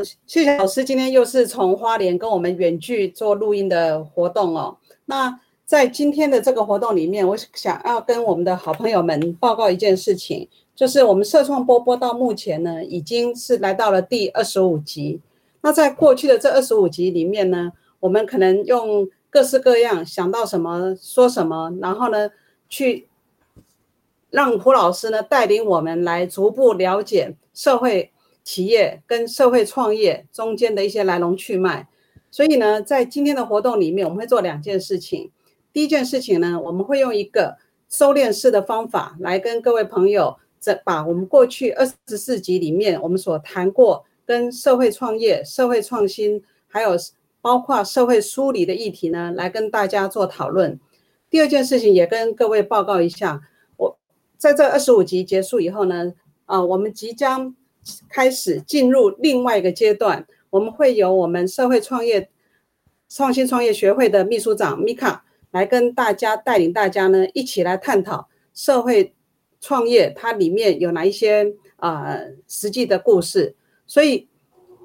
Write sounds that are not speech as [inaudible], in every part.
谢谢老师，今天又是从花莲跟我们远距做录音的活动哦。那在今天的这个活动里面，我想要跟我们的好朋友们报告一件事情，就是我们社创波波到目前呢，已经是来到了第二十五集。那在过去的这二十五集里面呢，我们可能用各式各样想到什么说什么，然后呢，去让胡老师呢带领我们来逐步了解社会企业跟社会创业中间的一些来龙去脉。所以呢，在今天的活动里面，我们会做两件事情。第一件事情呢，我们会用一个收敛式的方法来跟各位朋友，这把我们过去二十四集里面我们所谈过跟社会创业、社会创新，还有包括社会梳理的议题呢，来跟大家做讨论。第二件事情也跟各位报告一下，我在这二十五集结束以后呢，啊，我们即将开始进入另外一个阶段，我们会由我们社会创业创新创业学会的秘书长米卡。来跟大家带领大家呢，一起来探讨社会创业它里面有哪一些啊实际的故事。所以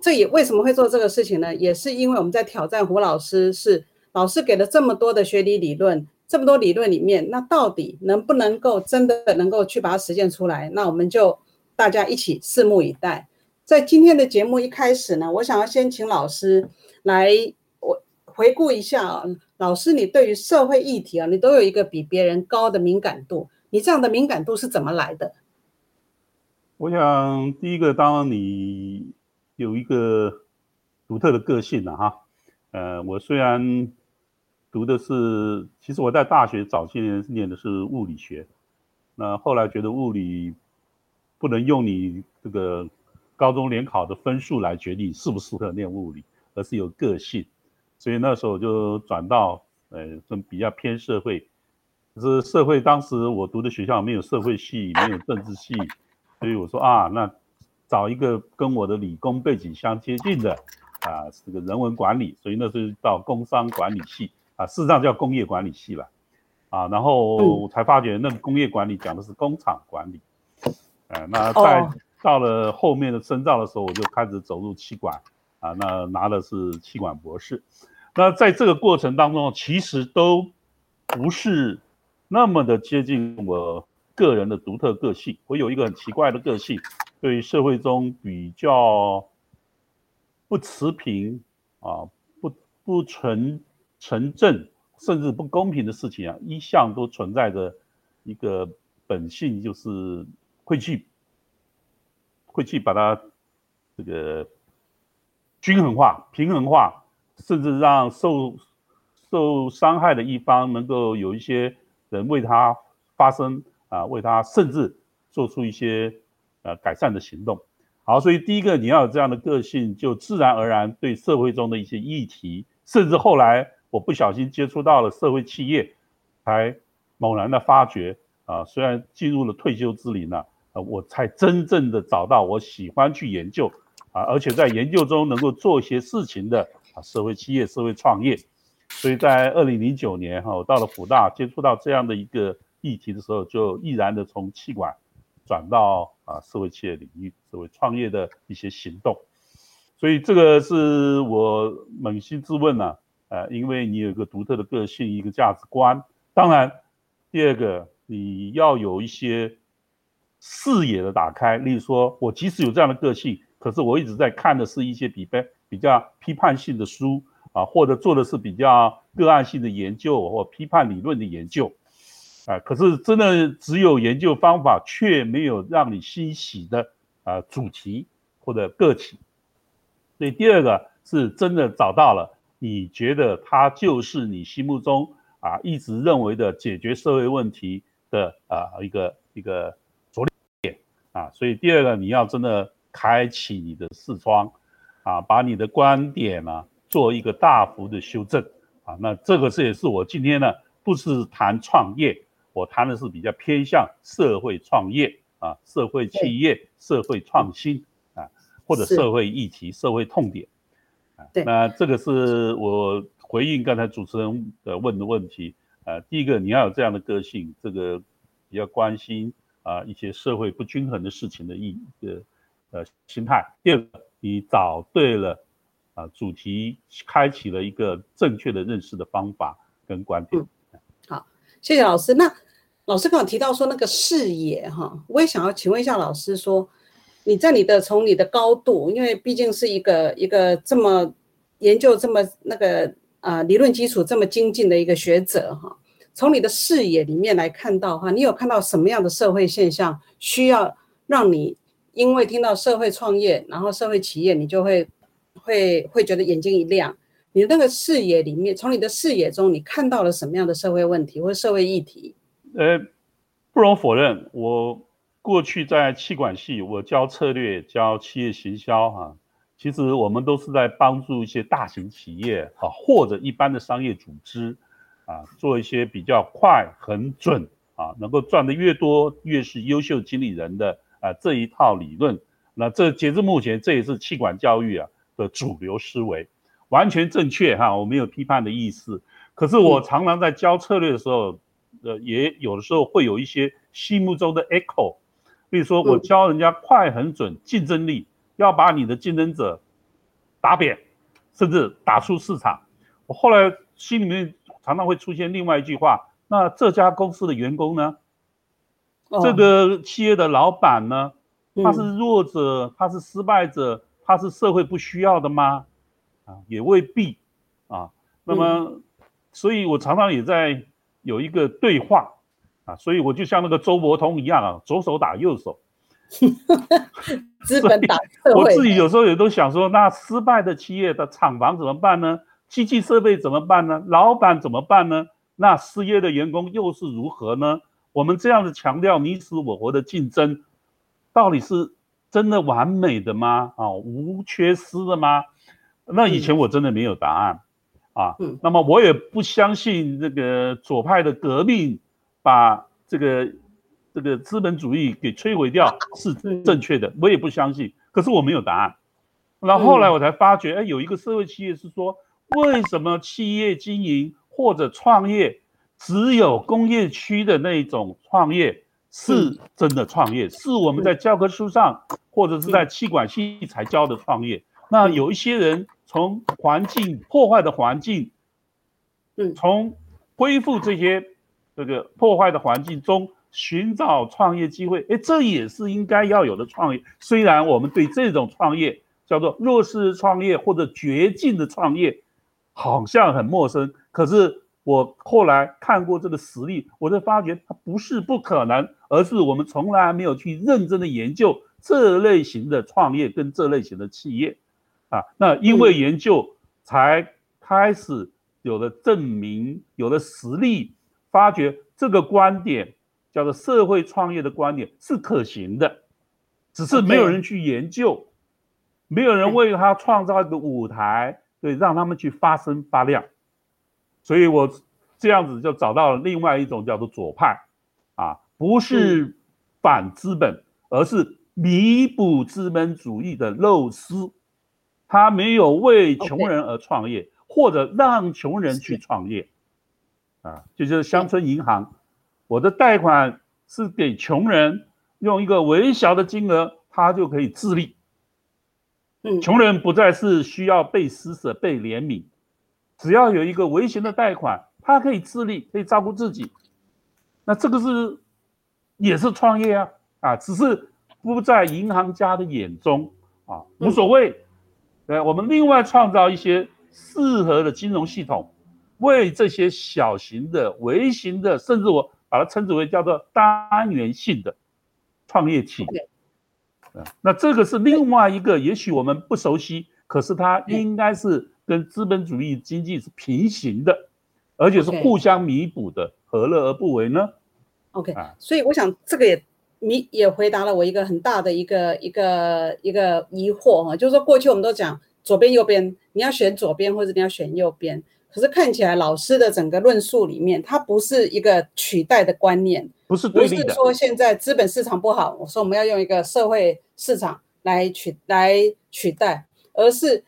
这也为什么会做这个事情呢？也是因为我们在挑战胡老师，是老师给了这么多的学理理论，这么多理论里面，那到底能不能够真的能够去把它实践出来？那我们就大家一起拭目以待。在今天的节目一开始呢，我想要先请老师来我回顾一下啊。老师，你对于社会议题啊，你都有一个比别人高的敏感度。你这样的敏感度是怎么来的？我想，第一个，当然你有一个独特的个性了哈。呃，我虽然读的是，其实我在大学早些年念的是物理学，那后来觉得物理不能用你这个高中联考的分数来决定适不适合念物理，而是有个性。所以那时候就转到，呃，比较偏社会。可是社会当时我读的学校没有社会系，没有政治系，[laughs] 所以我说啊，那找一个跟我的理工背景相接近的，啊，这个人文管理。所以那时候到工商管理系，啊，事实上叫工业管理系了，啊，然后我才发觉那个工业管理讲的是工厂管理，呃，那在到了后面的深造的时候，我就开始走入气管。啊，那拿的是气管博士，那在这个过程当中，其实都不是那么的接近我个人的独特个性。我有一个很奇怪的个性，对于社会中比较不持平啊，不不纯纯正，甚至不公平的事情啊，一向都存在着一个本性，就是会去会去把它这个。均衡化、平衡化，甚至让受受伤害的一方能够有一些人为他发声啊，为他甚至做出一些呃改善的行动。好，所以第一个你要有这样的个性，就自然而然对社会中的一些议题，甚至后来我不小心接触到了社会企业，才猛然的发觉啊，虽然进入了退休之龄了，我才真正的找到我喜欢去研究。啊，而且在研究中能够做一些事情的啊，社会企业、社会创业，所以在二零零九年哈，我到了福大接触到这样的一个议题的时候，就毅然的从气管转到啊社会企业领域、社会创业的一些行动。所以这个是我扪心自问呢，呃，因为你有一个独特的个性、一个价值观，当然，第二个你要有一些视野的打开，例如说我即使有这样的个性。可是我一直在看的是一些比较比较批判性的书啊，或者做的是比较个案性的研究或批判理论的研究，啊，可是真的只有研究方法，却没有让你欣喜的啊主题或者个体。所以第二个是真的找到了，你觉得它就是你心目中啊一直认为的解决社会问题的啊一个一个啊。所以第二个你要真的。开启你的视窗，啊，把你的观点呢做一个大幅的修正，啊，那这个是也是我今天呢不是谈创业，我谈的是比较偏向社会创业啊，社会企业、社会创新啊，或者社会议题、社会痛点，啊，那这个是我回应刚才主持人的问的问题，呃，第一个你要有这样的个性，这个比较关心。啊，一些社会不均衡的事情的一个呃心态。第二个，你找对了啊，主题开启了一个正确的认识的方法跟观点。好，谢谢老师。那老师刚刚提到说那个视野哈，我也想要请问一下老师说，你在你的从你的高度，因为毕竟是一个一个这么研究这么那个啊理论基础这么精进的一个学者哈。从你的视野里面来看到哈，你有看到什么样的社会现象需要让你因为听到社会创业，然后社会企业，你就会会会觉得眼睛一亮。你的那个视野里面，从你的视野中，你看到了什么样的社会问题或社会议题？呃，不容否认，我过去在气管系，我教策略，教企业行销哈，其实我们都是在帮助一些大型企业啊，或者一般的商业组织。啊，做一些比较快、很准啊，能够赚的越多，越是优秀经理人的啊这一套理论。那这截至目前，这也是气管教育啊的主流思维，完全正确哈，我没有批判的意思。可是我常常在教策略的时候，呃，也有的时候会有一些心目中的 echo，比如说我教人家快、很准，竞争力要把你的竞争者打扁，甚至打出市场。我后来心里面。常常会出现另外一句话：那这家公司的员工呢？这个企业的老板呢？他是弱者，他是失败者，他是社会不需要的吗？啊，也未必啊。那么，所以我常常也在有一个对话啊。所以我就像那个周伯通一样啊，左手打右手。[laughs] 资本打我自己有时候也都想说，那失败的企业的厂房怎么办呢？机器设备怎么办呢？老板怎么办呢？那失业的员工又是如何呢？我们这样子强调你死我活的竞争，到底是真的完美的吗？啊，无缺失的吗？那以前我真的没有答案啊。那么我也不相信这个左派的革命把这个这个资本主义给摧毁掉是正确的，我也不相信。可是我没有答案。那后后来我才发觉，哎，有一个社会企业是说。为什么企业经营或者创业，只有工业区的那种创业是真的创业？是我们在教科书上或者是在气管系才教的创业？那有一些人从环境破坏的环境，嗯，从恢复这些这个破坏的环境中寻找创业机会，哎，这也是应该要有的创业。虽然我们对这种创业叫做弱势创业或者绝境的创业。好像很陌生，可是我后来看过这个实例，我就发觉它不是不可能，而是我们从来没有去认真的研究这类型的创业跟这类型的企业，啊，那因为研究才开始有了证明，有了实例，发觉这个观点叫做社会创业的观点是可行的，只是没有人去研究，没有人为他创造一个舞台。对，让他们去发声发亮，所以我这样子就找到了另外一种叫做左派，啊，不是反资本，而是弥补资本主义的漏失。他没有为穷人而创业，或者让穷人去创业，啊，就就是。乡村银行，我的贷款是给穷人，用一个微小的金额，他就可以自立。穷人不再是需要被施舍、被怜悯，只要有一个微型的贷款，他可以自立，可以照顾自己。那这个是也是创业啊啊，只是不在银行家的眼中啊，无所谓。对，我们另外创造一些适合的金融系统，为这些小型的、微型的，甚至我把它称之为叫做单元性的创业企业。那这个是另外一个，也许我们不熟悉，可是它应该是跟资本主义经济是平行的，而且是互相弥补的，何乐而不为呢？OK，所以我想这个也你也回答了我一个很大的一个一个一个疑惑哈，就是说过去我们都讲左边右边，你要选左边或者你要选右边，可是看起来老师的整个论述里面，它不是一个取代的观念，不是不是说现在资本市场不好，我说我们要用一个社会市场来取来取代，而是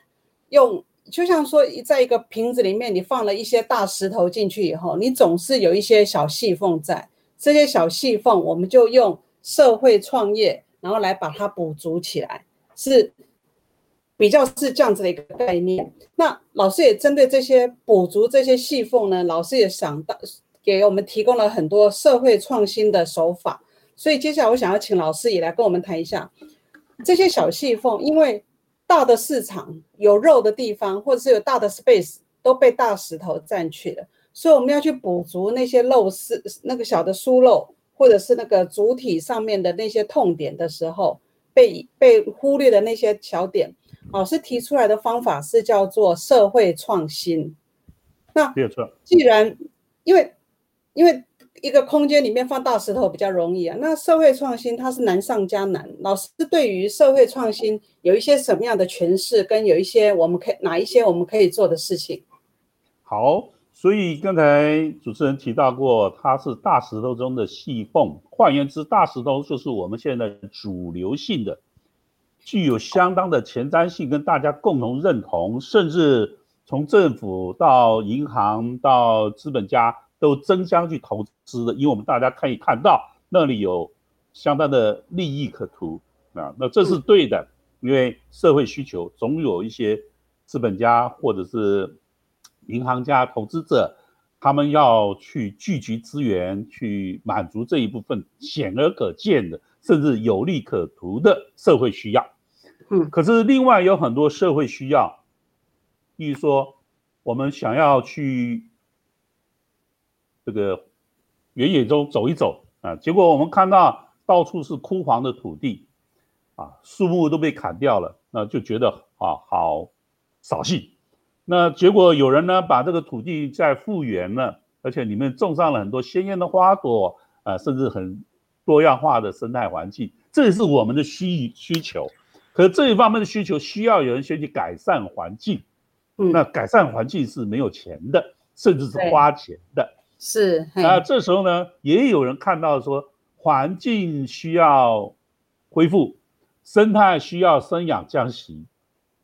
用就像说在一个瓶子里面，你放了一些大石头进去以后，你总是有一些小细缝在，这些小细缝我们就用。社会创业，然后来把它补足起来，是比较是这样子的一个概念。那老师也针对这些补足这些细缝呢，老师也想到给我们提供了很多社会创新的手法。所以接下来我想要请老师也来跟我们谈一下这些小细缝，因为大的市场有肉的地方，或者是有大的 space 都被大石头占去了，所以我们要去补足那些漏丝，那个小的疏漏。或者是那个主体上面的那些痛点的时候，被被忽略的那些小点，老师提出来的方法是叫做社会创新。那。既然因为因为一个空间里面放大石头比较容易啊，那社会创新它是难上加难。老师对于社会创新有一些什么样的诠释，跟有一些我们可以哪一些我们可以做的事情？好。所以刚才主持人提到过，它是大石头中的细缝。换言之，大石头就是我们现在主流性的，具有相当的前瞻性，跟大家共同认同，甚至从政府到银行到资本家都争相去投资的。因为我们大家可以看到，那里有相当的利益可图啊，那这是对的，因为社会需求总有一些资本家或者是。银行家、投资者，他们要去聚集资源，去满足这一部分显而可见的，甚至有利可图的社会需要。嗯，可是另外有很多社会需要，比如说我们想要去这个原野中走一走啊，结果我们看到到处是枯黄的土地，啊，树木都被砍掉了，那就觉得啊，好扫兴。那结果有人呢把这个土地再复原了，而且里面种上了很多鲜艳的花朵，啊，甚至很多样化的生态环境，这也是我们的需需求。可是这一方面的需求需要有人先去改善环境，嗯，那改善环境是没有钱的，甚至是花钱的。是那，这时候呢，也有人看到说环境需要恢复，生态需要生养降息。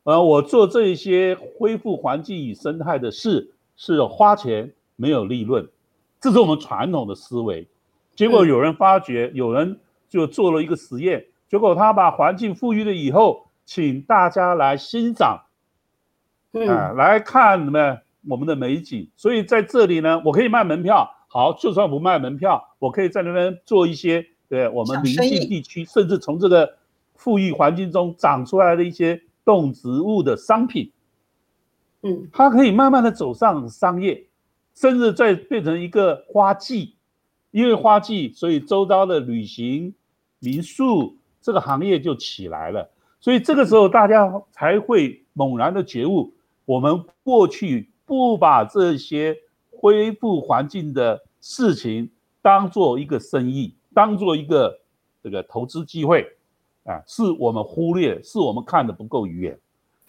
呃，我做这些恢复环境与生态的事是花钱没有利润，这是我们传统的思维。结果有人发觉，有人就做了一个实验，结果他把环境富裕了以后，请大家来欣赏，啊，来看什么我们的美景。所以在这里呢，我可以卖门票，好，就算不卖门票，我可以在那边做一些对我们邻近地区，甚至从这个富裕环境中长出来的一些。动植物的商品，嗯，它可以慢慢的走上商业，甚至再变成一个花季，因为花季，所以周遭的旅行、民宿这个行业就起来了。所以这个时候大家才会猛然的觉悟，我们过去不把这些恢复环境的事情当做一个生意，当做一个这个投资机会。啊，是我们忽略，是我们看的不够远，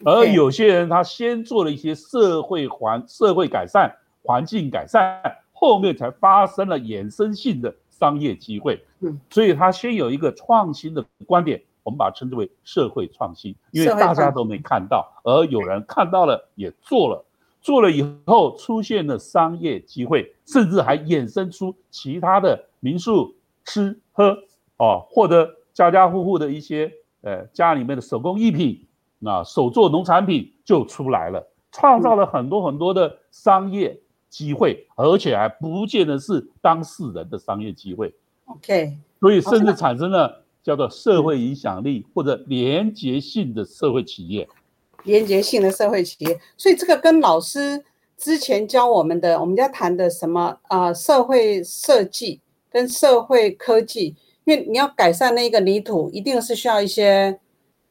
而有些人他先做了一些社会环社会改善、环境改善，后面才发生了衍生性的商业机会。嗯，所以他先有一个创新的观点，我们把它称之为社会创新，因为大家都没看到，而有人看到了也做了，做了以后出现了商业机会，甚至还衍生出其他的民宿吃喝哦，获得。家家户户的一些呃家里面的手工艺品，那手做农产品就出来了，创造了很多很多的商业机会，而且还不见得是当事人的商业机会。OK，所以甚至产生了叫做社会影响力或者连结性的社会企业。连结性的社会企业，所以这个跟老师之前教我们的，我们家谈的什么啊？社会设计跟社会科技。因为你要改善那个泥土，一定是需要一些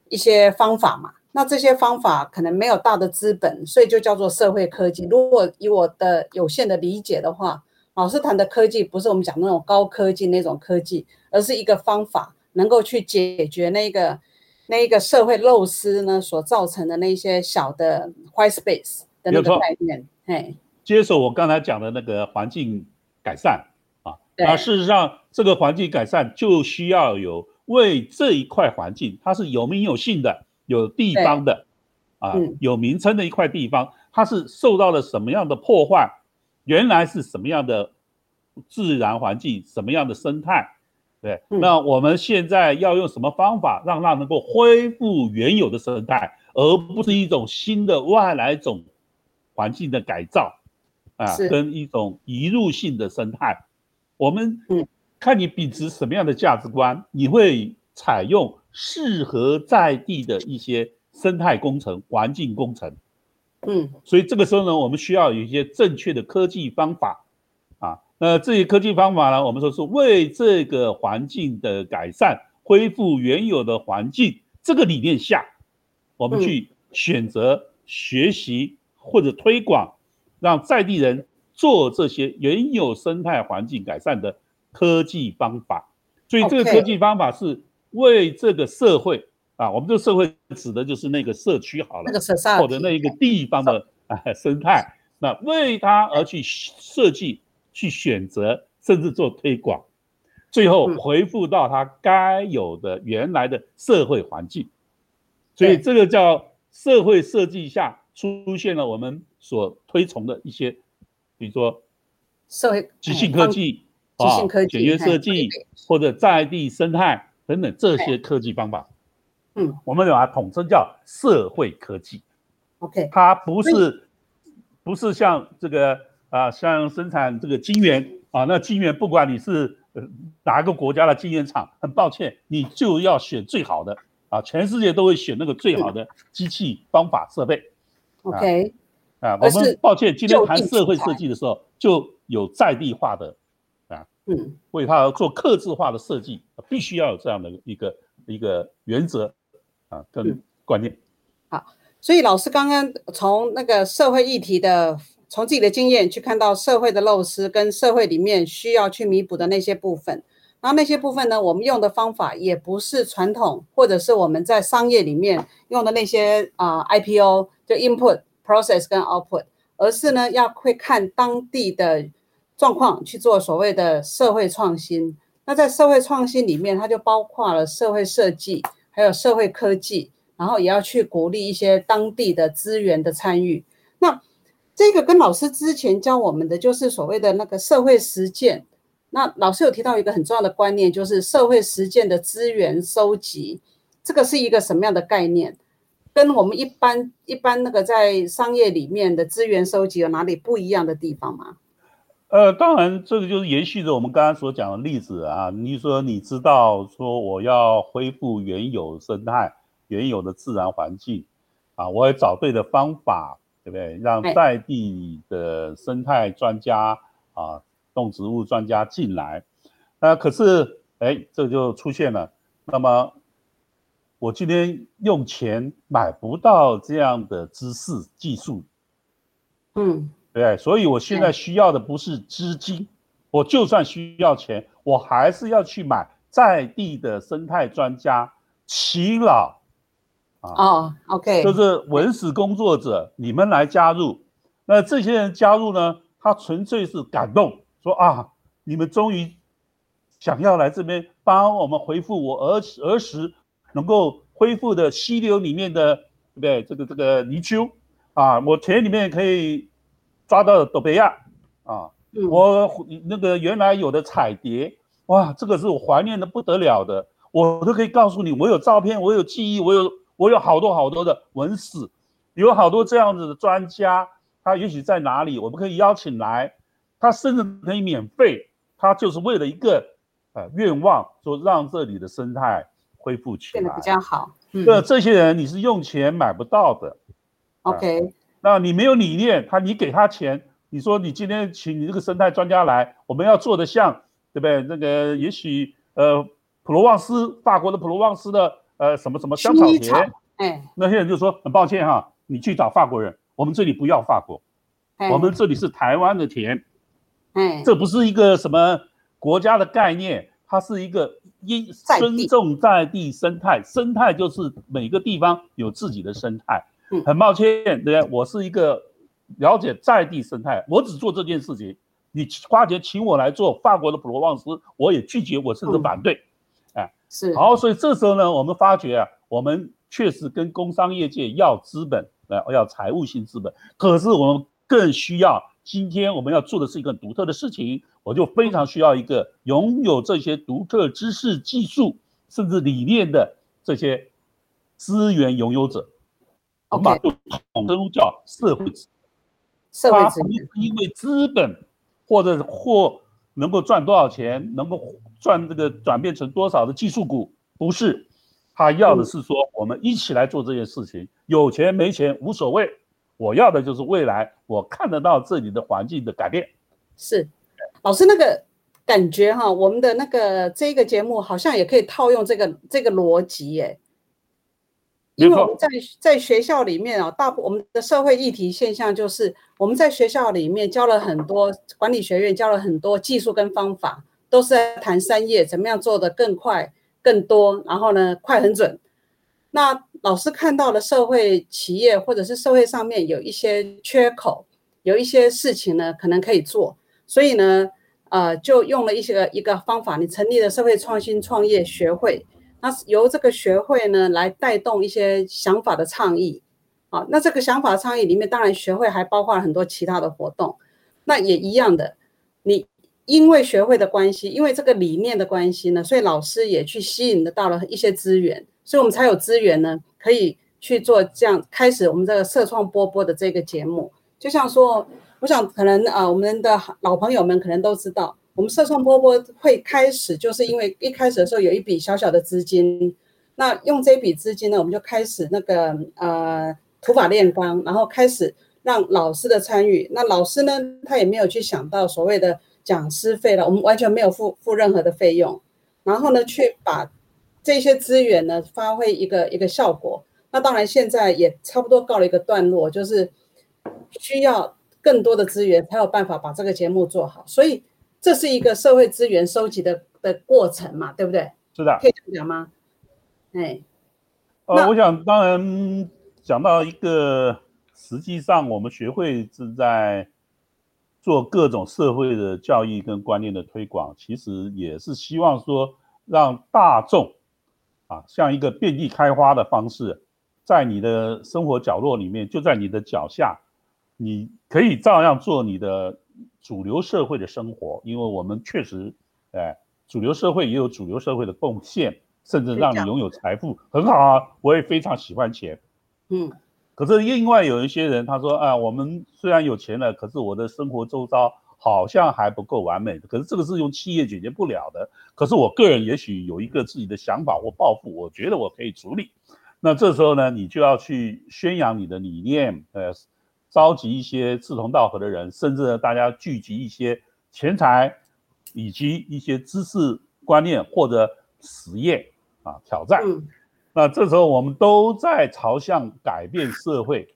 一些方法嘛。那这些方法可能没有大的资本，所以就叫做社会科技。如果以我的有限的理解的话，老师谈的科技不是我们讲那种高科技那种科技，而是一个方法，能够去解决那个那一个社会漏失呢所造成的那些小的 white space 的那个概念。嘿，接手我刚才讲的那个环境改善啊，那事实上这个环境改善就需要有为这一块环境，它是有名有姓的，有地方的啊，有名称的一块地方，它是受到了什么样的破坏？原来是什么样的自然环境，什么样的生态？对，那我们现在要用什么方法让它能够恢复原有的生态，而不是一种新的外来种环境的改造啊，跟一种移入性的生态。我们看你秉持什么样的价值观，你会采用适合在地的一些生态工程、环境工程。嗯，所以这个时候呢，我们需要有一些正确的科技方法啊。那这些科技方法呢，我们说是为这个环境的改善、恢复原有的环境这个理念下，我们去选择学习或者推广，让在地人做这些原有生态环境改善的科技方法。所以这个科技方法是为这个社会。啊，我们这个社会指的就是那个社区好了，那个社或者那一个地方的啊生态，那为它而去设计、去选择，甚至做推广，最后回复到它该有的原来的社会环境。所以这个叫社会设计下出现了我们所推崇的一些，比如说社会即兴科技、即兴科技、简约设计或者在地生态等等这些科技方法。嗯，我们把它统称叫社会科技。OK，它不是不是像这个啊，像生产这个晶圆啊，那晶圆不管你是哪个国家的晶圆厂，很抱歉，你就要选最好的啊，全世界都会选那个最好的机器方法设备。OK，啊，我们抱歉，今天谈社会设计的时候就有在地化的啊，嗯，为它做刻字化的设计，必须要有这样的一个一个原则。啊，跟观念好，所以老师刚刚从那个社会议题的，从自己的经验去看到社会的漏失跟社会里面需要去弥补的那些部分，然后那些部分呢，我们用的方法也不是传统或者是我们在商业里面用的那些啊 IPO 就 input process 跟 output，而是呢要会看当地的状况去做所谓的社会创新。那在社会创新里面，它就包括了社会设计。还有社会科技，然后也要去鼓励一些当地的资源的参与。这个跟老师之前教我们的就是所谓的那个社会实践。那老师有提到一个很重要的观念，就是社会实践的资源收集，这个是一个什么样的概念？跟我们一般一般那个在商业里面的资源收集有哪里不一样的地方吗？呃，当然，这个就是延续着我们刚刚所讲的例子啊。你说你知道说我要恢复原有生态、原有的自然环境啊，我也找对的方法，对不对？让在地的生态专家啊、动植物专家进来。那可是，哎，这就出现了。那么，我今天用钱买不到这样的知识技术，嗯。对，所以我现在需要的不是资金，我就算需要钱，我还是要去买在地的生态专家齐老啊。哦，OK，就是文史工作者，你们来加入。那这些人加入呢，他纯粹是感动，说啊，你们终于想要来这边帮我们回复我儿儿时能够恢复的溪流里面的，对不对？这个这个泥鳅啊，我田里面可以。抓到斗贝亚啊！我那个原来有的彩蝶，哇，这个是我怀念的不得了的，我都可以告诉你，我有照片，我有记忆，我有我有好多好多的文史，有好多这样子的专家，他也许在哪里，我们可以邀请来，他甚至可以免费，他就是为了一个呃愿望，说让这里的生态恢复起来，变得比较好。那这些人你是用钱买不到的，OK。那你没有理念，他你给他钱，你说你今天请你这个生态专家来，我们要做的像，对不对？那个也许呃普罗旺斯，法国的普罗旺斯的呃什么什么香草田，哎，那些人就说很抱歉哈，你去找法国人，我们这里不要法国，我们这里是台湾的田，哎，这不是一个什么国家的概念，它是一个因尊重在地生态，生态就是每个地方有自己的生态。嗯很抱歉，对我是一个了解在地生态，我只做这件事情。你花钱请我来做法国的普罗旺斯，我也拒绝，我甚至嗯反对。是，好，所以这时候呢，我们发觉啊，我们确实跟工商业界要资本，呃，要财务性资本，可是我们更需要，今天我们要做的是一个独特的事情，我就非常需要一个拥有这些独特知识、技术甚至理念的这些资源拥有者。我们把这统称叫社会资社会因为资本或者或能够赚多少钱，能够赚这个转变成多少的技术股，不是，他要的是说我们一起来做这件事情，有钱没钱无所谓，我要的就是未来我看得到这里的环境的改变。是，老师那个感觉哈，我们的那个这个节目好像也可以套用这个这个逻辑耶，因为我们在在学校里面啊，大部我们的社会议题现象就是我们在学校里面教了很多管理学院教了很多技术跟方法，都是在谈商业怎么样做得更快、更多，然后呢快很准。那老师看到了社会企业或者是社会上面有一些缺口，有一些事情呢可能可以做，所以呢，呃，就用了一些个一个方法，你成立了社会创新创业学会，那由这个学会呢来带动一些想法的倡议，啊，那这个想法倡议里面，当然学会还包括了很多其他的活动，那也一样的，你因为学会的关系，因为这个理念的关系呢，所以老师也去吸引得到了一些资源，所以我们才有资源呢，可以去做这样开始我们这个社创波波的这个节目。就像说，我想可能啊、我们的老朋友们可能都知道，我们社创波波会开始，就是因为一开始的时候有一笔小小的资金，那用这笔资金呢，我们就开始那个呃土法炼钢，然后开始让老师的参与。那老师呢，他也没有去想到所谓的讲师费了，我们完全没有付付任何的费用，然后呢，去把这些资源呢发挥一个一个效果。那当然现在也差不多告了一个段落，就是需要更多的资源才有办法把这个节目做好，所以这是一个社会资源收集的的过程嘛，对不对？是的，可以这样讲吗？哎，呃，我想当然讲到一个，实际上我们学会是在做各种社会的教育跟观念的推广，其实也是希望说让大众啊，像一个遍地开花的方式，在你的生活角落里面，就在你的脚下，你可以照样做你的主流社会的生活，因为我们确实，哎，主流社会也有主流社会的贡献，甚至让你拥有财富，很好啊，我也非常喜欢钱。嗯，可是另外有一些人，他说啊，我们虽然有钱了，可是我的生活周遭好像还不够完美。可是这个是用企业解决不了的。可是我个人也许有一个自己的想法或抱负，我觉得我可以处理。那这时候呢，你就要去宣扬你的理念，呃，召集一些志同道合的人，甚至呢大家聚集一些钱财以及一些知识观念或者实验啊挑战。嗯。那这时候我们都在朝向改变社会，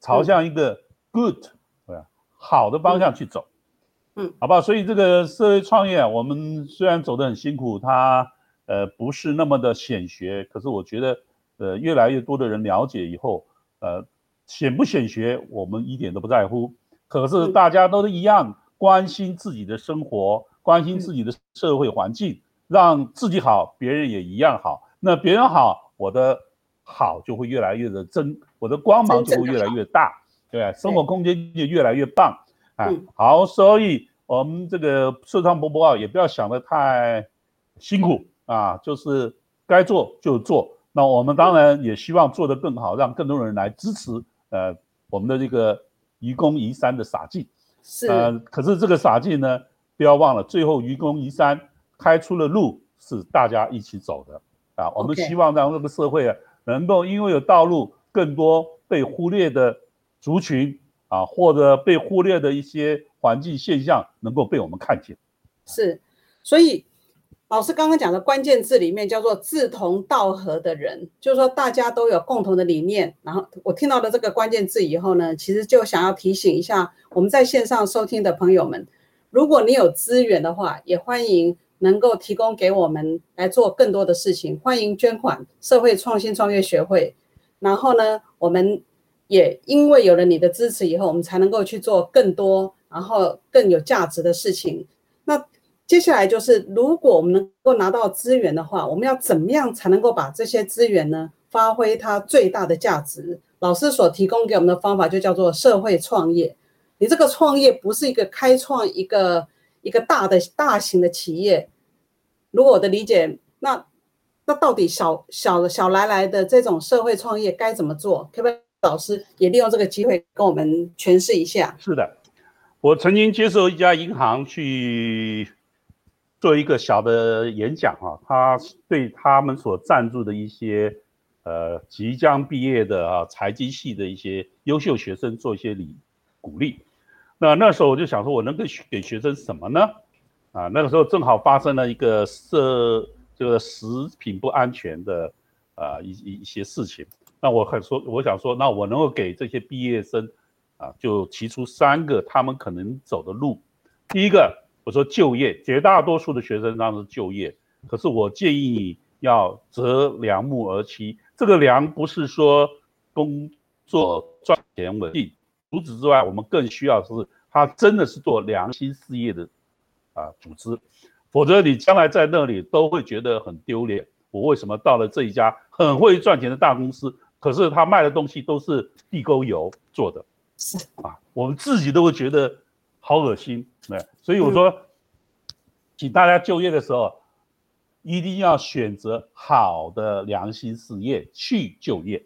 朝向一个 good 好的方向去走，嗯，好不好？所以这个社会创业啊，我们虽然走得很辛苦，它呃不是那么的显学，可是我觉得呃越来越多的人了解以后，呃显不显学我们一点都不在乎，可是嗯大家都是一样关心自己的生活，关心自己的社会环境，让自己好，别人也一样好。那别人好，我的好就会越来越的增，我的光芒就会越来越大，对吧？生活空间就越来越棒。啊嗯，好，所以我们这个社创博博啊，也不要想得太辛苦啊，就是该做就做。那我们当然也希望做得更好，让更多人来支持呃我们的这个愚公移山的洒劲。是，呃，可是这个洒劲呢，不要忘了，最后愚公移山开出了路，是大家一起走的啊。我们希望让这个社会啊，能够因为有道路，更多被忽略的族群啊，或者被忽略的一些环境现象，能够被我们看见。是，所以老师刚刚讲的关键字里面叫做志同道合的人，就是说大家都有共同的理念。然后我听到了这个关键字以后呢，其实就想要提醒一下我们在线上收听的朋友们，如果你有资源的话，也欢迎能够提供给我们来做更多的事情。欢迎捐款社会创新创业学会。然后呢，我们也因为有了你的支持以后，我们才能够去做更多，然后更有价值的事情。接下来就是，如果我们能够拿到资源的话，我们要怎么样才能够把这些资源呢发挥它最大的价值？老师所提供给我们的方法就叫做社会创业。你这个创业不是一个开创一个一个大的大型的企业。如果我的理解，那那到底小小小来来的这种社会创业该怎么做？可不可以老师也利用这个机会跟我们诠释一下？是的，我曾经接受一家银行去。做一个小的演讲啊，他对他们所赞助的一些呃即将毕业的啊财经系的一些优秀学生做一些礼鼓励。那那时候我就想说，我能够给学生什么呢？啊，那个时候正好发生了一个社这个食品不安全的啊一一一些事情。那我很说，我想说，那我能够给这些毕业生啊，就提出三个他们可能走的路。第一个。我说就业，绝大多数的学生当然是就业。可是我建议你要择良木而栖。这个良不是说工作赚钱稳定，除此之外，我们更需要是他真的是做良心事业的啊组织。否则你将来在那里都会觉得很丢脸。我为什么到了这一家很会赚钱的大公司，可是他卖的东西都是地沟油做的，是啊，我们自己都会觉得。好恶心，对，所以我说，请大家就业的时候，一定要选择好的良心事业去就业，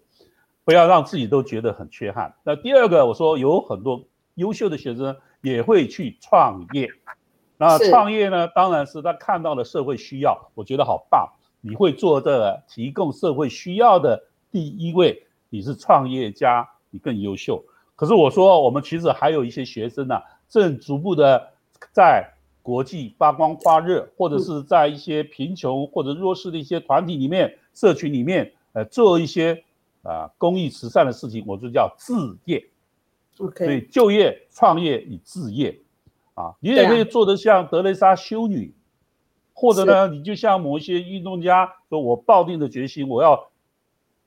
不要让自己都觉得很缺憾。那第二个，我说有很多优秀的学生也会去创业，那创业呢，当然是他看到了社会需要，我觉得好棒，你会做这个提供社会需要的第一位，你是创业家，你更优秀。可是我说，我们其实还有一些学生呢。正逐步的在国际发光发热，或者是在一些贫穷或者弱势的一些团体里面、社群里面，呃，做一些啊公益慈善的事情，我就叫置业。OK，所以就业、创业与置业，啊，你也可以做得像德蕾莎修女，或者呢，你就像某一些运动家，说我抱定的决心，我要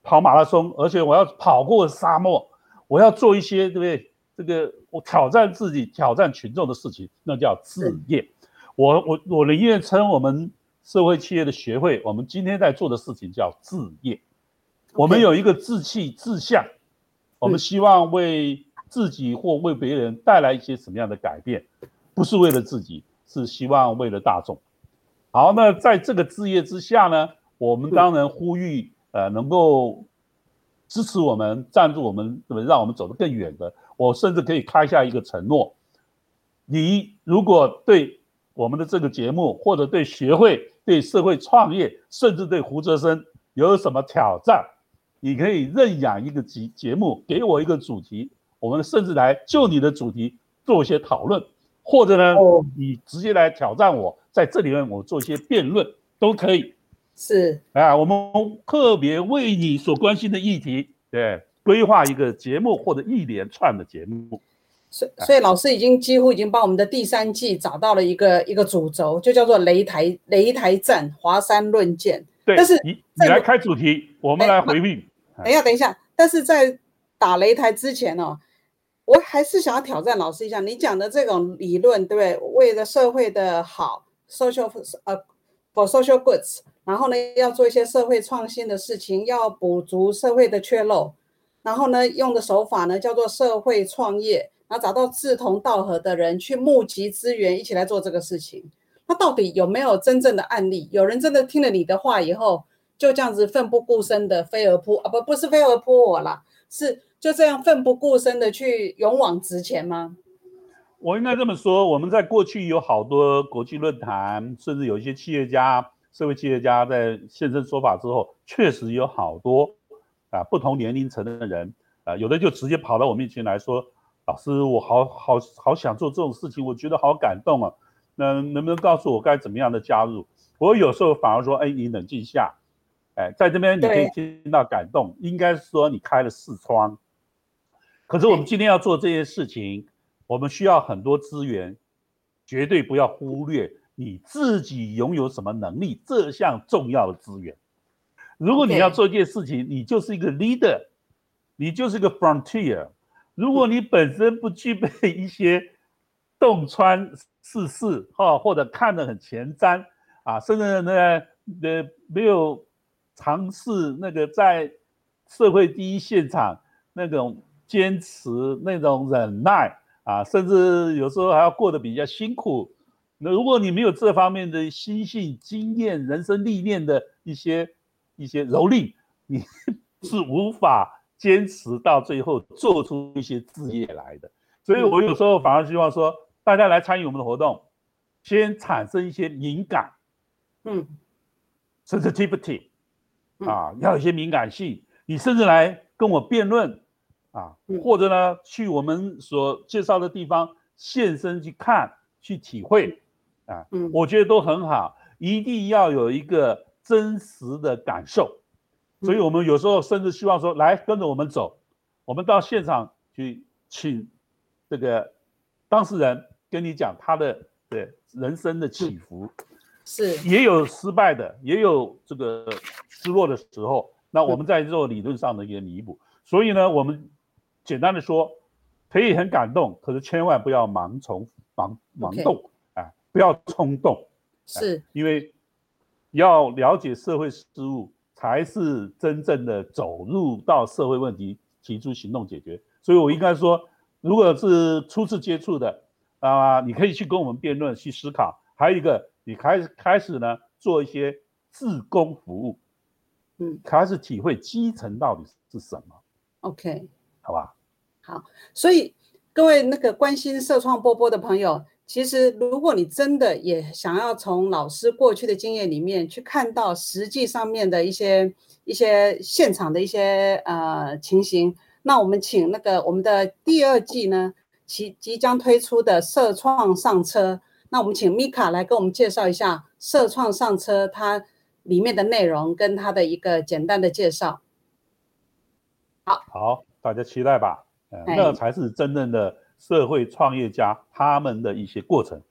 跑马拉松，而且我要跑过沙漠，我要做一些，对不对？这个我挑战自己、挑战群众的事情，那叫置业。我我我宁愿称我们社会企业的学会，我们今天在做的事情叫置业。我们有一个志气、志向，我们希望为自己或为别人带来一些什么样的改变？不是为了自己，是希望为了大众。好，那在这个置业之下呢，我们当然呼吁呃，能够支持我们、赞助我们，让我们走得更远的。我甚至可以开下一个承诺：你如果对我们的这个节目，或者对学会、对社会创业，甚至对胡哲生有什么挑战，你可以认养一个节节目，给我一个主题，我们甚至来就你的主题做一些讨论，或者呢，你直接来挑战我，在这里面我做一些辩论都可以。是啊，我们特别为你所关心的议题，对。规划一个节目或者一连串的节目，所所以老师已经几乎已经帮我们的第三季找到了一个一个主轴，就叫做擂台擂台战华山论剑。对，但是你你来开主题，我们来回应。等一下，等一下，但是在打擂台之前哦，我还是想要挑战老师一下，你讲的这种理论，对不对？为了社会的好，social 呃 for social goods，然后呢，要做一些社会创新的事情，要补足社会的缺漏。然后呢，用的手法呢叫做社会创业，然后找到志同道合的人去募集资源，一起来做这个事情。那到底有没有真正的案例？有人真的听了你的话以后，就这样子奋不顾身的飞蛾扑啊？不，不是飞蛾扑我啦，是就这样奋不顾身的去勇往直前吗？我应该这么说，我们在过去有好多国际论坛，甚至有一些企业家、社会企业家在现身说法之后，确实有好多。啊，不同年龄层的人，啊，有的就直接跑到我面前来说：“老师，我好好好想做这种事情，我觉得好感动啊。那能不能告诉我该怎么样的加入？”我有时候反而说，哎，你冷静下，哎，在这边你可以听到感动，应该是说你开了视窗。可是我们今天要做这些事情，我们需要很多资源，绝对不要忽略你自己拥有什么能力这项重要的资源。如果你要做一件事情，你就是一个 leader，你就是一个 frontier。如果你本身不具备一些洞穿世事哈，或者看得很前瞻啊，甚至呢呃没有尝试那个在社会第一现场那种坚持、那种忍耐啊，甚至有时候还要过得比较辛苦。那如果你没有这方面的心性、经验、人生历练的一些一些蹂躏，你 [laughs] 是无法坚持到最后做出一些事业来的。所以我有时候反而希望说。大家来参与我们的活动，先产生一些敏感，嗯，sensitivity，啊，要有一些敏感性。你甚至来跟我辩论，啊，或者呢，去我们所介绍的地方现身去看、去体会，啊，嗯，我觉得都很好。一定要有一个真实的感受。所以我们有时候甚至希望说，来跟着我们走，我们到现场去请这个当事人。跟你讲他的对人生的起伏，是也有失败的，也有这个失落的时候。那我们在做理论上的一个弥补。所以呢，我们简单的说，可以很感动，可是千万不要盲从、盲盲动啊，不要冲动。是因为要了解社会事务，才是真正的走入到社会问题，提出行动解决。所以我应该说，如果是初次接触的。啊，你可以去跟我们辩论，去思考。还有一个，你开始开始呢，做一些自工服务，嗯，开始体会基层到底是什么。OK，好吧。好，所以各位那个关心社创波波的朋友，其实如果你真的也想要从老师过去的经验里面去看到实际上面的一些一些现场的一些呃情形，那我们请那个我们的第二季呢。即即将推出的社创上车，那我们请米卡来跟我们介绍一下社创上车它里面的内容跟它的一个简单的介绍。好，好，大家期待吧。呃，那才是真正的社会创业家他们的一些过程。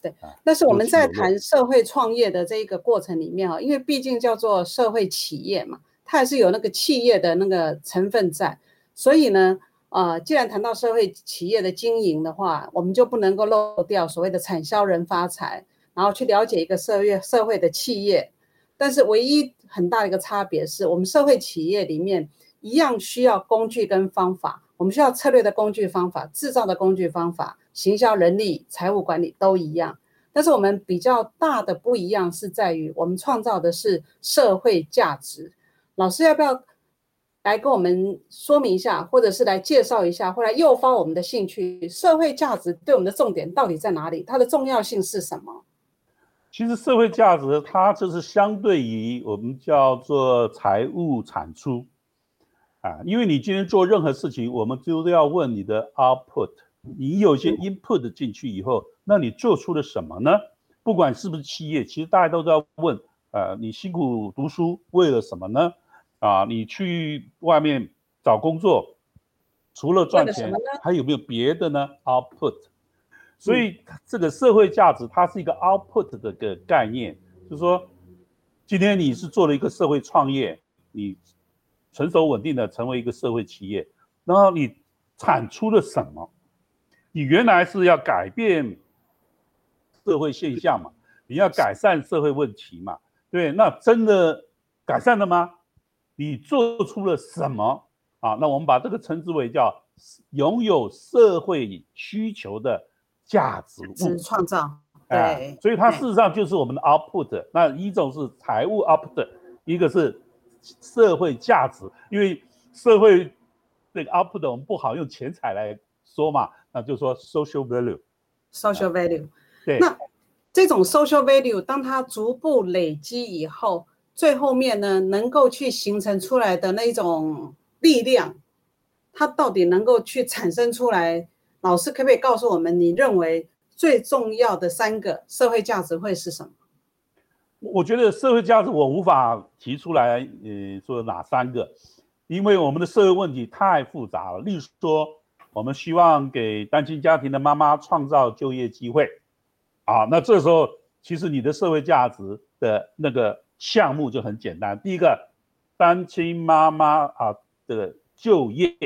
对，但是我们在谈社会创业的这一个过程里面啊，因为毕竟叫做社会企业嘛，它还是有那个企业的那个成分在，所以呢。啊，既然谈到社会企业的经营的话，我们就不能够漏掉所谓的产销人发财，然后去了解一个社会社会的企业。但是唯一很大的一个差别是，我们社会企业里面一样需要工具跟方法，我们需要策略的工具方法、制造的工具方法、行销人力、财务管理都一样。但是我们比较大的不一样是在于，我们创造的是社会价值。老师要不要？来跟我们说明一下，或者是来介绍一下，或来诱发我们的兴趣。社会价值对我们的重点到底在哪里？它的重要性是什么？其实社会价值它就是相对于我们叫做财务产出啊，因为你今天做任何事情，我们都要问你的 output。你有些 input 进去以后，那你做出了什么呢？不管是不是企业，其实大家都在问，呃，你辛苦读书为了什么呢？啊，你去外面找工作，除了赚钱，还有没有别的呢？Output，所以这个社会价值它是一个 output 的个概念，就是说，今天你是做了一个社会创业，你成熟稳定的成为一个社会企业，然后你产出了什么？你原来是要改变社会现象嘛，你要改善社会问题嘛，对，那真的改善了吗？你做出了什么啊？那我们把这个称之为叫拥有社会需求的价值物创造。对，所以它事实上就是我们的 output。那一种是财务 output，一个是社会价值。因为社会那个 output 我们不好用钱财来说嘛，那就说 social value。social value。对。那这种 social value 当它逐步累积以后。最后面呢，能够去形成出来的那种力量，它到底能够去产生出来？老师可不可以告诉我们，你认为最重要的三个社会价值会是什么？我觉得社会价值我无法提出来，呃，说哪三个，因为我们的社会问题太复杂了。例如说，我们希望给单亲家庭的妈妈创造就业机会，啊，那这时候其实你的社会价值的那个项目就很简单。第一个，单亲妈妈啊的就业，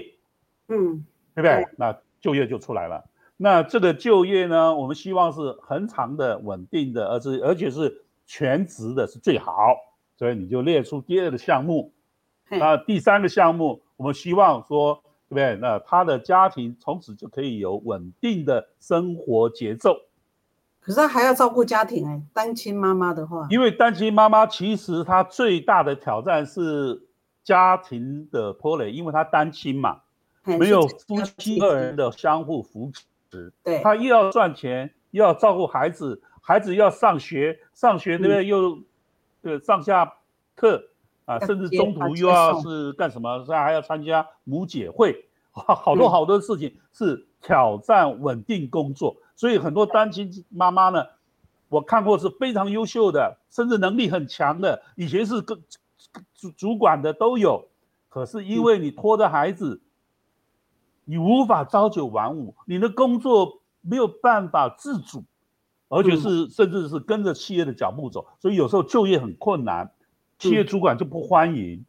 嗯，对不对？那就业就出来了。那这个就业呢，我们希望是恒长的、稳定的，而是而且是全职的，是最好。所以你就列出第二个项目。那第三个项目，我们希望说，对不对？那他的家庭从此就可以有稳定的生活节奏。可是他还要照顾家庭哎，单亲妈妈的话，因为单亲妈妈其实她最大的挑战是家庭的拖累，因为她单亲嘛，没有夫妻二人的相互扶持，对，她又要赚钱，又要照顾孩子，孩子要上学，上学对不对？又对上下课啊，甚至中途又要是干什么？还要参加母姐会，好多好多事情是挑战稳定工作。所以很多单亲妈妈呢，我看过是非常优秀的，甚至能力很强的，以前是跟主主管的都有。可是因为你拖着孩子，你无法朝九晚五，你的工作没有办法自主，而且是甚至是跟着企业的脚步走，所以有时候就业很困难，企业主管就不欢迎。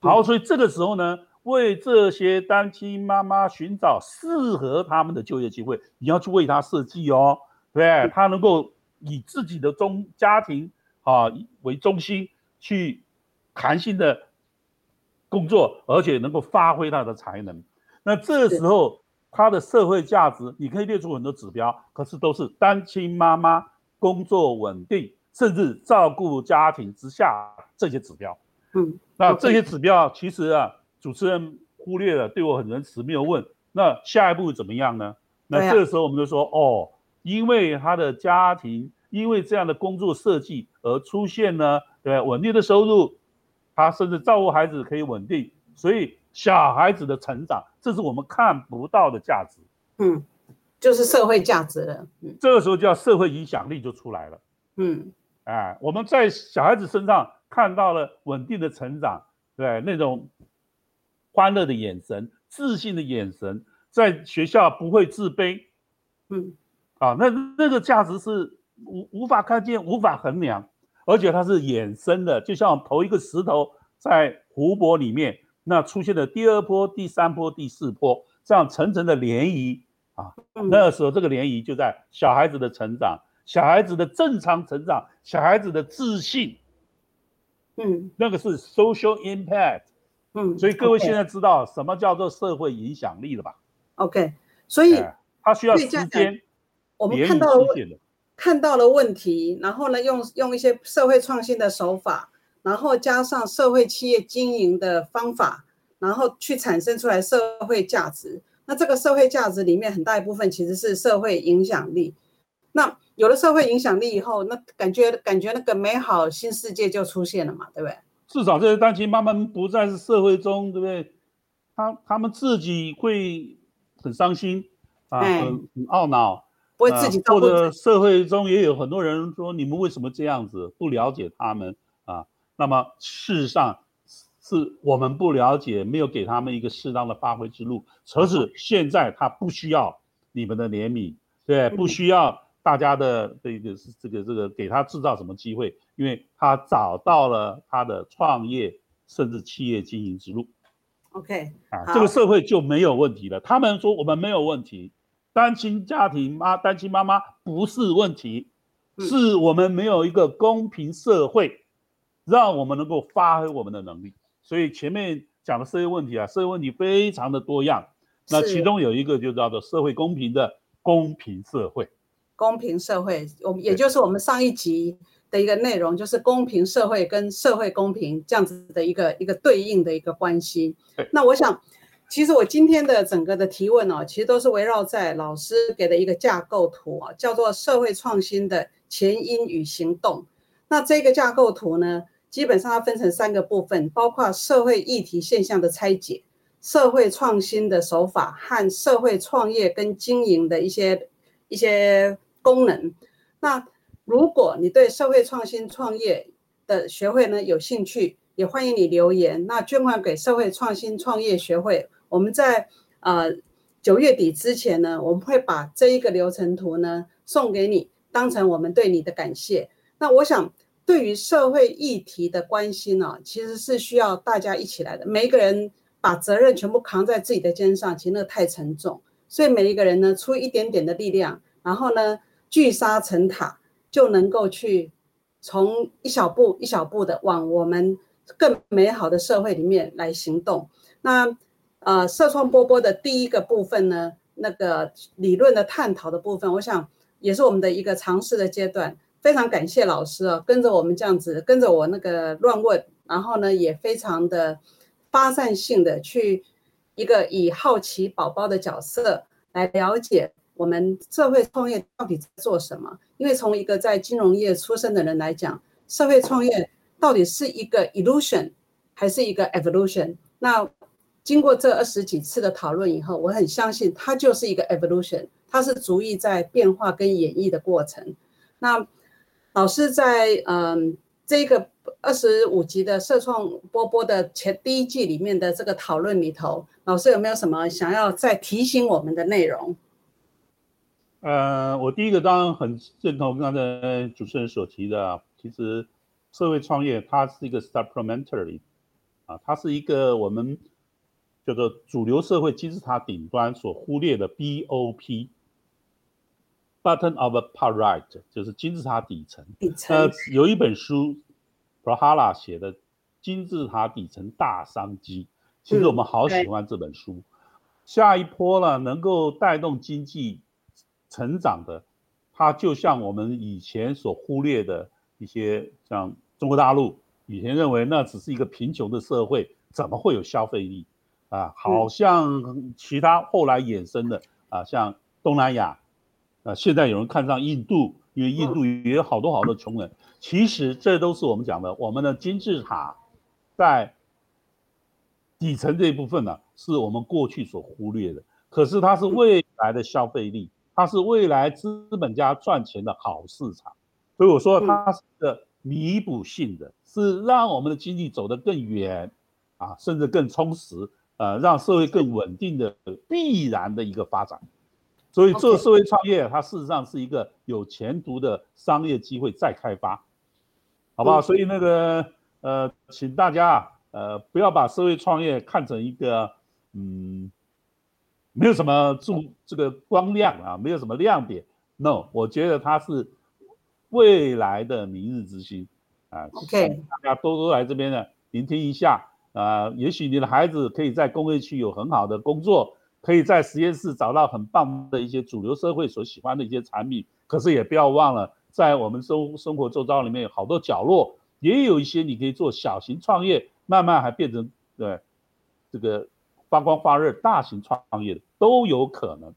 好，所以这个时候呢。为这些单亲妈妈寻找适合他们的就业机会，你要去为他设计哦，对他能够以自己的中家庭啊为中心去弹性的工作，而且能够发挥他的才能。那这时候他的社会价值，你可以列出很多指标，可是都是单亲妈妈工作稳定，甚至照顾家庭之下这些指标。嗯，那这些指标其实啊。主持人忽略了，对我很仁慈，没有问。那下一步怎么样呢？那这个时候我们就说，哦，因为他的家庭，因为这样的工作设计而出现呢，对稳定的收入，他甚至照顾孩子可以稳定，所以小孩子的成长，这是我们看不到的价值。嗯，就是社会价值了。嗯，这个时候叫社会影响力就出来了。嗯，哎，我们在小孩子身上看到了稳定的成长，对那种。欢乐的眼神，自信的眼神，在学校不会自卑，嗯，啊，那那个价值是无无法看见、无法衡量，而且它是衍生的，就像投一个石头在湖泊里面，那出现了第二波、第三波、第四波，这样层层的涟漪啊，那时候这个涟漪就在小孩子的成长、小孩子的正常成长、小孩子的自信，嗯，那个是 social impact。嗯，所以各位现在知道什么叫做社会影响力了吧？OK，所以它需要时间。我们看到了看到了问题，然后呢，用用一些社会创新的手法，然后加上社会企业经营的方法，然后去产生出来社会价值。那这个社会价值里面很大一部分其实是社会影响力。那有了社会影响力以后，那感觉感觉那个美好新世界就出现了嘛，对不对？至少这些单亲妈妈不再是社会中，对不对？他他们自己会很伤心啊，很很懊恼，不会自己或者社会中也有很多人说你们为什么这样子？不了解他们啊。那么事实上是我们不了解，没有给他们一个适当的发挥之路。可是现在他不需要你们的怜悯，对，不需要。大家的这个是这个这个给他制造什么机会？因为他找到了他的创业甚至企业经营之路。OK，啊，这个社会就没有问题了。他们说我们没有问题，单亲家庭妈单亲妈妈不是问题，是我们没有一个公平社会，让我们能够发挥我们的能力。所以前面讲的社会问题啊，社会问题非常的多样。那其中有一个就叫做社会公平的公平社会。公平社会，我们也就是我们上一集的一个内容，就是公平社会跟社会公平这样子的一个一个对应的一个关系。那我想，其实我今天的整个的提问哦，其实都是围绕在老师给的一个架构图啊，叫做社会创新的前因与行动。那这个架构图呢，基本上它分成三个部分，包括社会议题现象的拆解、社会创新的手法和社会创业跟经营的一些一些。功能，那如果你对社会创新创业的学会呢有兴趣，也欢迎你留言。那捐款给社会创新创业学会，我们在呃九月底之前呢，我们会把这一个流程图呢送给你，当成我们对你的感谢。那我想，对于社会议题的关心呢，其实是需要大家一起来的。每一个人把责任全部扛在自己的肩上，其实那太沉重。所以每一个人呢，出一点点的力量，然后呢，聚沙成塔，就能够去从一小步一小步的往我们更美好的社会里面来行动。那呃，社创波波的第一个部分呢，那个理论的探讨的部分，我想也是我们的一个尝试的阶段。非常感谢老师啊，跟着我们这样子，跟着我那个乱问，然后呢，也非常的发散性的去一个以好奇宝宝的角色来了解我们社会创业到底在做什么。因为从一个在金融业出身的人来讲，社会创业到底是一个 illusion 还是一个 evolution？那经过这二十几次的讨论以后，我很相信它就是一个 evolution，它是逐一在变化跟演绎的过程。那老师在嗯这个二十五集的社创波波的前第一季里面的这个讨论里头，老师有没有什么想要再提醒我们的内容？呃，我第一个当然很认同刚才主持人所提的，其实社会创业它是一个 supplementary 啊，它是一个我们叫做主流社会金字塔顶端所忽略的 BOP。Button of a Pyramid 就是金字塔底层。底层。呃，有一本书 p r a h a l a 写的《金字塔底层大商机》，其实我们好喜欢这本书。下一波呢，能够带动经济成长的，它就像我们以前所忽略的一些，像中国大陆以前认为那只是一个贫穷的社会，怎么会有消费力啊？好像其他后来衍生的啊，像东南亚。啊，现在有人看上印度，因为印度也有好多好多穷人。其实这都是我们讲的，我们的金字塔在底层这一部分呢，是我们过去所忽略的。可是它是未来的消费力，它是未来资本家赚钱的好市场。所以我说它是个弥补性的，是让我们的经济走得更远啊，甚至更充实，呃，让社会更稳定的必然的一个发展。所以做社会创业，它事实上是一个有前途的商业机会再开发，好不好？所以那个呃，请大家啊，呃，不要把社会创业看成一个嗯，没有什么注这个光亮啊，没有什么亮点。No，我觉得它是未来的明日之星啊。OK，大家多多来这边呢，聆听一下啊，也许你的孩子可以在工业区有很好的工作。可以在实验室找到很棒的一些主流社会所喜欢的一些产品，可是也不要忘了，在我们生生活周遭里面有好多角落，也有一些你可以做小型创业，慢慢还变成对这个发光发热大型创业的都有可能，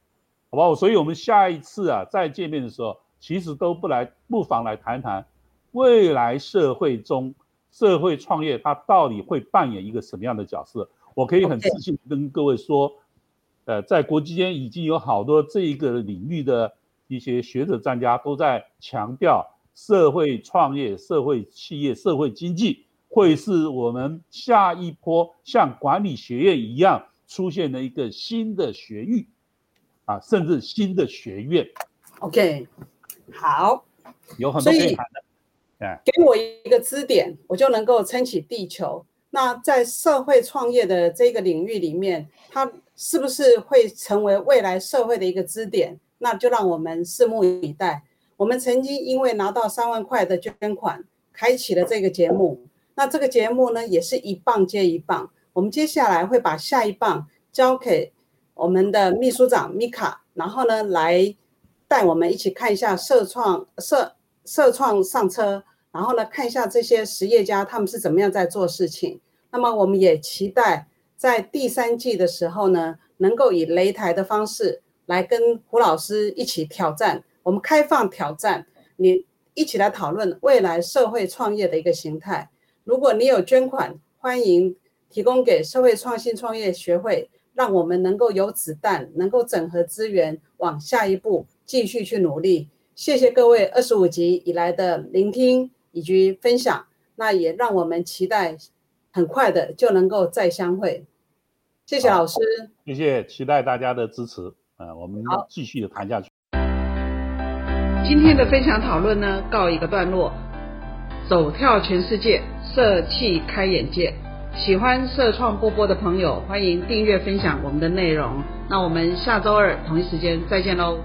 好不好？所以我们下一次啊再见面的时候，其实都不来不妨来谈谈未来社会中社会创业它到底会扮演一个什么样的角色？我可以很自信跟各位说。呃，在国际间已经有好多这一个领域的一些学者专家都在强调，社会创业、社会企业、社会经济会是我们下一波像管理学院一样出现的一个新的学域，啊，甚至新的学院。OK，好，有很多可以谈的。哎，给我一个支点，我就能够撑起地球。那在社会创业的这个领域里面，它。是不是会成为未来社会的一个支点？那就让我们拭目以待。我们曾经因为拿到三万块的捐款，开启了这个节目。那这个节目呢，也是一棒接一棒。我们接下来会把下一棒交给我们的秘书长米卡，然后呢，来带我们一起看一下社创社社创上车，然后呢，看一下这些实业家他们是怎么样在做事情。那么我们也期待。在第三季的时候呢，能够以擂台的方式来跟胡老师一起挑战，我们开放挑战，你一起来讨论未来社会创业的一个形态。如果你有捐款，欢迎提供给社会创新创业学会，让我们能够有子弹，能够整合资源，往下一步继续去努力。谢谢各位二十五集以来的聆听以及分享，那也让我们期待很快的就能够再相会。谢谢老师，谢谢，期待大家的支持。呃，我们继续的谈下去。今天的分享讨论呢，告一个段落。走跳全世界，社气开眼界。喜欢社创波波的朋友，欢迎订阅分享我们的内容。那我们下周二同一时间再见喽。